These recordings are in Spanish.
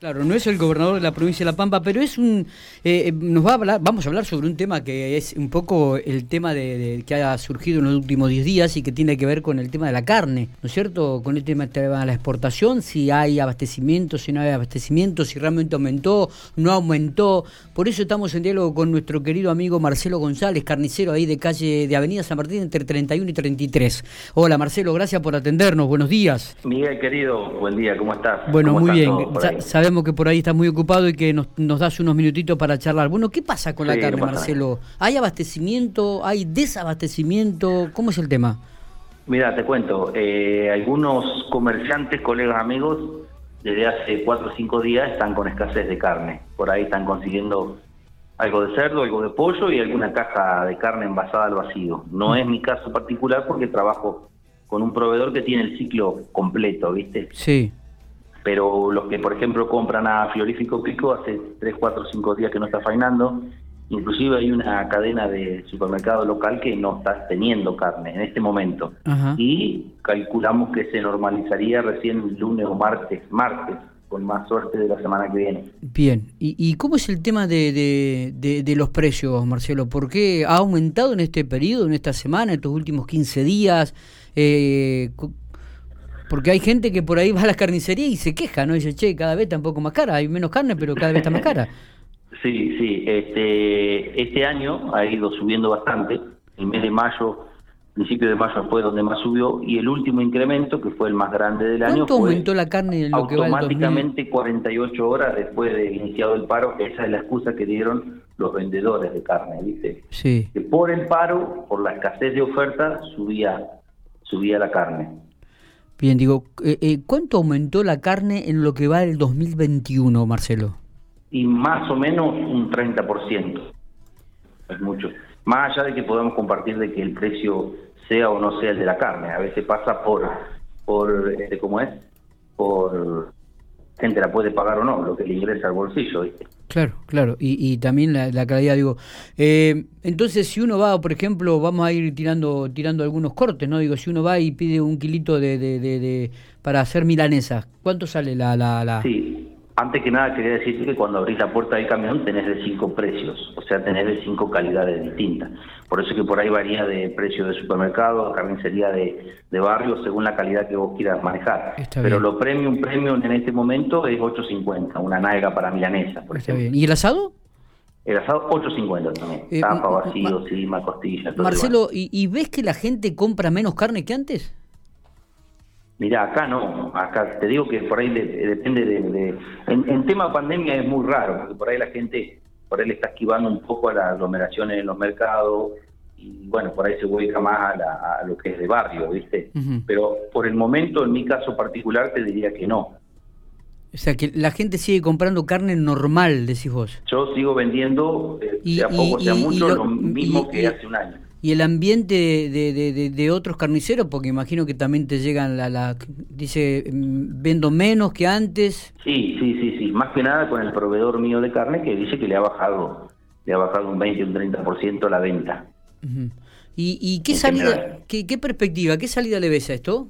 Claro, no es el gobernador de la provincia de La Pampa, pero es un, eh, eh, nos va a hablar, vamos a hablar sobre un tema que es un poco el tema de, que ha surgido en los últimos 10 días y que tiene que ver con el tema de la carne, ¿no es cierto? Con el tema de la exportación, si hay abastecimiento, si no hay abastecimiento, si realmente aumentó, no aumentó. Por eso estamos en diálogo con nuestro querido amigo Marcelo González, carnicero ahí de calle de Avenida San Martín entre 31 y 33. Hola Marcelo, gracias por atendernos, buenos días. Miguel querido, buen día, ¿cómo estás? Bueno, muy bien que por ahí está muy ocupado y que nos, nos das unos minutitos para charlar. Bueno, ¿qué pasa con la carne, Marcelo? ¿Hay abastecimiento? ¿Hay desabastecimiento? ¿Cómo es el tema? Mira, te cuento. Eh, algunos comerciantes, colegas, amigos, desde hace cuatro o cinco días están con escasez de carne. Por ahí están consiguiendo algo de cerdo, algo de pollo y alguna caja de carne envasada al vacío. No es mi caso particular porque trabajo con un proveedor que tiene el ciclo completo, ¿viste? Sí pero los que, por ejemplo, compran a Frigorífico Pico hace 3, 4, 5 días que no está faenando, inclusive hay una cadena de supermercado local que no está teniendo carne en este momento. Y calculamos que se normalizaría recién lunes o martes, martes, con más suerte de la semana que viene. Bien, ¿y, cómo es el tema de, de, los precios, Marcelo? ¿Por qué ha aumentado en este periodo, en esta semana, en estos últimos 15 días? Eh, porque hay gente que por ahí va a la carnicería y se queja, ¿no? dice, che, cada vez está un poco más cara, hay menos carne, pero cada vez está más cara. Sí, sí, este, este año ha ido subiendo bastante. El mes de mayo, principio de mayo fue donde más subió y el último incremento, que fue el más grande del año, ¿Cuánto aumentó la carne en lo que va automáticamente 48 horas después de iniciado el paro. Esa es la excusa que dieron los vendedores de carne, ¿viste? Sí. Que por el paro, por la escasez de oferta, subía, subía la carne. Bien, digo, eh, eh, ¿cuánto aumentó la carne en lo que va del 2021, Marcelo? Y más o menos un 30%. Es mucho. Más allá de que podamos compartir de que el precio sea o no sea el de la carne. A veces pasa por, por este, ¿cómo es? Por gente la puede pagar o no, lo que le ingresa al bolsillo. ¿viste? Claro, claro, y, y también la, la, calidad, digo. Eh, entonces, si uno va, por ejemplo, vamos a ir tirando tirando algunos cortes, ¿no? Digo, si uno va y pide un kilito de, de, de, para hacer milanesas, ¿cuánto sale la, la, la... Sí, antes que nada quería decirte que cuando abrís la puerta del camión tenés de cinco precios, o sea, tenés de cinco calidades distintas. Por eso que por ahí varía de precio de supermercado, carnicería de, de barrio, según la calidad que vos quieras manejar. Pero lo premium, premium en este momento es 8.50, una nalga para milanesa, por ejemplo. ¿Y el asado? El asado 8.50 también, eh, tapa, vacío, cima, costilla. Todo Marcelo, ¿y, ¿y ves que la gente compra menos carne que antes? Mira, acá no, acá te digo que por ahí depende de... en, tema pandemia es muy raro, porque por ahí la gente, por ahí le está esquivando un poco a las aglomeraciones en los mercados, y bueno, por ahí se vuelca más a, lo que es de barrio, ¿viste? Pero por el momento, en mi caso particular, te diría que no. O sea, que la gente sigue comprando carne normal, decís vos. Yo sigo vendiendo, eh, sea poco, sea mucho, lo, mismo que hace un año y el ambiente de, de, de, otros carniceros, porque imagino que también te llegan la, la, dice, mm, vendo menos que antes. Sí, sí, sí, sí, más que nada con el proveedor mío de carne que dice que le ha bajado, le ha bajado un 20, un 30% la venta. ¿Y, y qué salida, qué, qué, perspectiva, qué salida le ves a esto?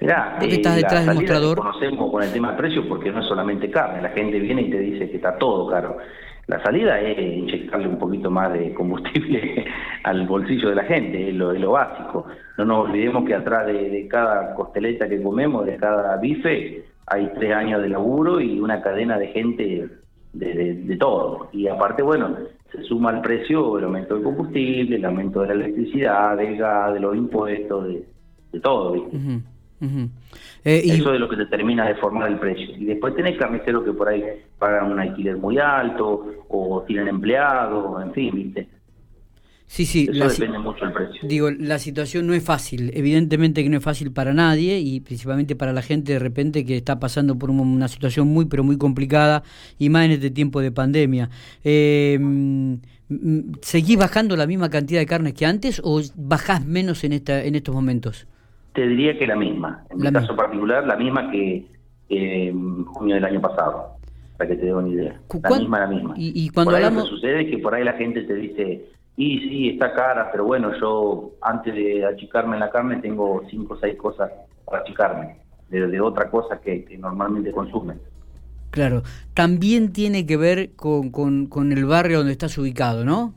Mirá, eh, estás detrás del mostrador? conocemos con el tema de precios porque no es solamente carne, la gente viene y te dice que está todo caro. La salida es inyectarle un poquito más de combustible al bolsillo de la gente, es lo, básico. No nos olvidemos que atrás de, cada costeleta que comemos, de cada bife, hay tres años de laburo y una cadena de gente de, todo. Y aparte, bueno, se suma al precio el aumento del combustible, el aumento de la electricidad, del gas, de los impuestos, de, todo. ¿viste? Eh, Eso es lo que determina de formar el precio. Y después tenés carniceros que por ahí pagan un alquiler muy alto o tienen empleados, en fin, ¿viste? Sí, sí, Eso depende mucho del precio. Digo, la situación no es fácil, evidentemente que no es fácil para nadie y principalmente para la gente de repente que está pasando por una situación muy, pero muy complicada y más en este tiempo de pandemia. Eh, ¿Seguís bajando la misma cantidad de carnes que antes o bajás menos en, esta, en estos momentos? Te diría que la misma. En mi caso particular, la misma que en junio del año pasado, para que te dé una idea. La misma, la misma. Y, cuando hablamos... Lo que sucede es que por ahí la gente te dice, y sí, está cara, pero bueno, yo antes de achicarme en la carne tengo cinco o seis cosas para achicarme, de, de otra cosa que, normalmente consumen. Claro, también tiene que ver con, con, el barrio donde estás ubicado, ¿no?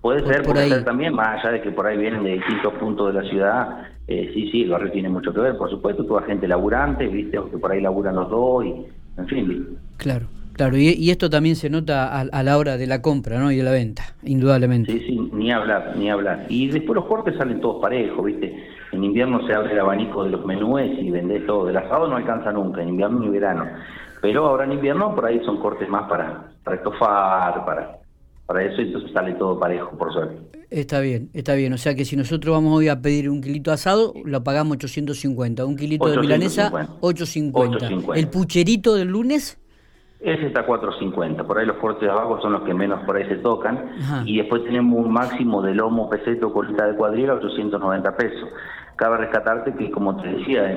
Puede ser, puede ser también, más allá de que por ahí vienen de distintos puntos de la ciudad, eh, sí, sí, el barrio tiene mucho que ver, por supuesto, toda gente laburante, viste, que por ahí laburan los dos, y en fin. Claro. Claro, y, esto también se nota a, la hora de la compra ¿no? y de la venta, indudablemente. Sí, sí, ni hablar, ni hablar. Y después los cortes salen todos parejos, ¿viste? En invierno se abre el abanico de los menúes y vendés todo. Del asado no alcanza nunca, en invierno ni verano. Pero ahora en invierno por ahí son cortes más para, para estofar, para, para eso, entonces sale todo parejo, por suerte. Está bien, está bien. O sea que si nosotros vamos hoy a pedir un kilito asado, lo pagamos 850. Un kilito de milanesa, 850. 850. ¿El pucherito del lunes? Ese está 4.50, por ahí los cortes de abajo son los que menos por ahí se tocan. Y después tenemos un máximo de lomo, peseto, colita de cuadrilla, 890 pesos. Cabe rescatarte que, como te decía,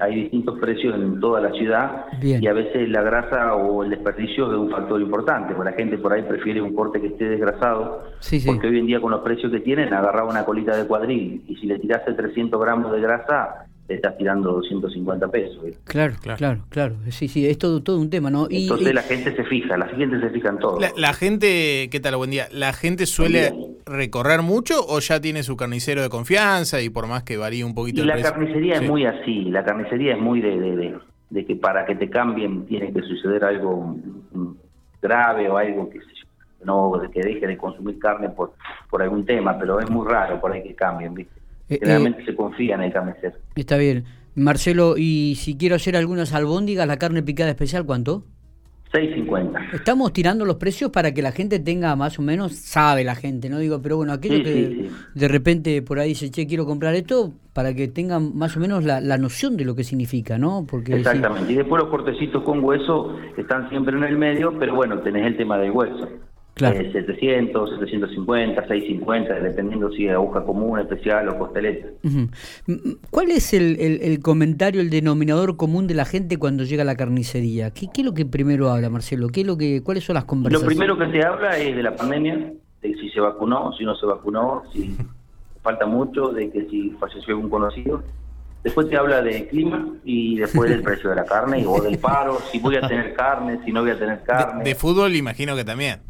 hay distintos precios en toda la ciudad y a veces la grasa o el desperdicio es un factor importante, porque la gente por ahí prefiere un corte que esté desgrasado, porque hoy en día con los precios que tienen agarraba una colita de cuadril y si le tiraste 300 gramos de grasa te estás tirando 250 pesos. Claro, claro, claro, Sí, sí, es todo, todo un tema, ¿no? Y, Entonces la gente se fija, la gente se fija en todo. La, gente, ¿qué tal? Buen día. ¿La gente suele recorrer mucho o ya tiene su carnicero de confianza y por más que varíe un poquito y la carnicería es muy así, la carnicería es muy de, de, de, que para que te cambien tiene que suceder algo grave o algo que no que deje de consumir carne por por algún tema, pero es muy raro por ahí que cambien, ¿viste? Eh, Generalmente eh, se confía en el carnicero. Está bien. Marcelo, y si quiero hacer algunas albóndigas, la carne picada especial, ¿cuánto? 6.50. Estamos tirando los precios para que la gente tenga más o menos, sabe la gente, ¿no? Digo, pero bueno, aquello que de repente por ahí dice, che, quiero comprar esto, para que tengan más o menos la, noción de lo que significa, ¿no? Porque Exactamente, y después los cortecitos con hueso están siempre en el medio, pero bueno, tenés el tema del hueso. 700, 750, 650, dependiendo si es aguja común, especial o costeleta. ¿Cuál es el, comentario, el denominador común de la gente cuando llega a la carnicería? ¿Qué, es lo que primero habla, Marcelo? ¿Qué es lo que, ¿Cuáles son las conversaciones? Lo primero que se habla es de la pandemia, de si se vacunó, si no se vacunó, si falta mucho, de que si falleció algún conocido. Después te habla del clima y después del precio de la carne o del paro, si voy a tener carne, si no voy a tener carne. de fútbol imagino que también de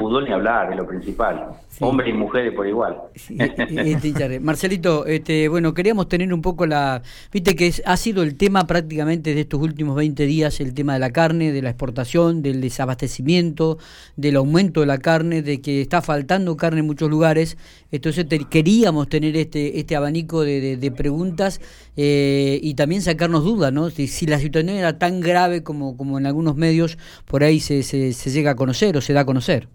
fútbol ni hablar, es lo principal. Hombres y mujeres por igual. Marcelito, este, bueno, queríamos tener un poco la... Viste que ha sido el tema prácticamente de estos últimos 20 días, el tema de la carne, de la exportación, del desabastecimiento, del aumento de la carne, de que está faltando carne en muchos lugares. Entonces queríamos tener este, este abanico de, preguntas eh, y también sacarnos dudas, ¿no? Si, la situación era tan grave como, como en algunos medios por ahí se, se, se llega a conocer o se da a conocer.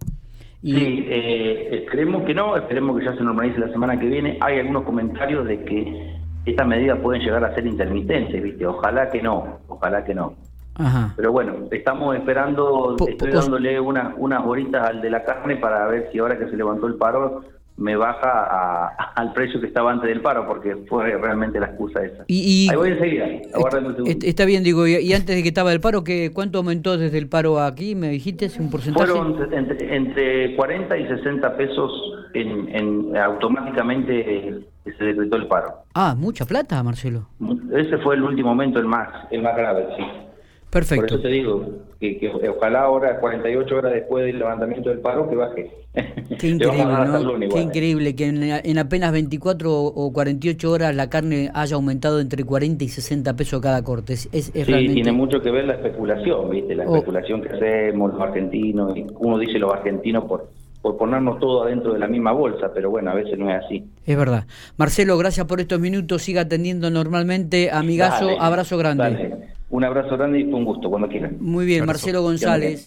Sí, eh, esperemos que no, esperemos que ya se normalice la semana que viene. Hay algunos comentarios de que estas medidas pueden llegar a ser intermitentes, ¿viste? Ojalá que no, ojalá que no. Pero bueno, estamos esperando, estoy dándole unas, unas horitas al de la carne para ver si ahora que se levantó el paro me baja al precio que estaba antes del paro, porque fue realmente la excusa esa. Y, Ahí voy enseguida, Está bien, digo, y, antes de que estaba el paro, ¿qué, ¿cuánto aumentó desde el paro aquí? ¿Me dijiste un porcentaje? Fueron entre, 40 y 60 pesos en, automáticamente se decretó el paro. Ah, mucha plata, Marcelo. Ese fue el último momento, el más, el más grave, sí. Perfecto. Por eso te digo que, ojalá ahora, 48 horas después del levantamiento del paro, que baje. Qué increíble, ¿no? Qué ¿eh? increíble que en, apenas 24 o 48 horas la carne haya aumentado entre 40 y 60 pesos cada corte. Es, sí, tiene mucho que ver la especulación, ¿viste? La oh. especulación que hacemos los argentinos. Uno dice los argentinos por por ponernos todo adentro de la misma bolsa, pero bueno, a veces no es así. Es verdad. Marcelo, gracias por estos minutos, siga atendiendo normalmente. Amigazo, abrazo grande. Un abrazo grande y fue un gusto, cuando quieran. Muy bien, Marcelo González.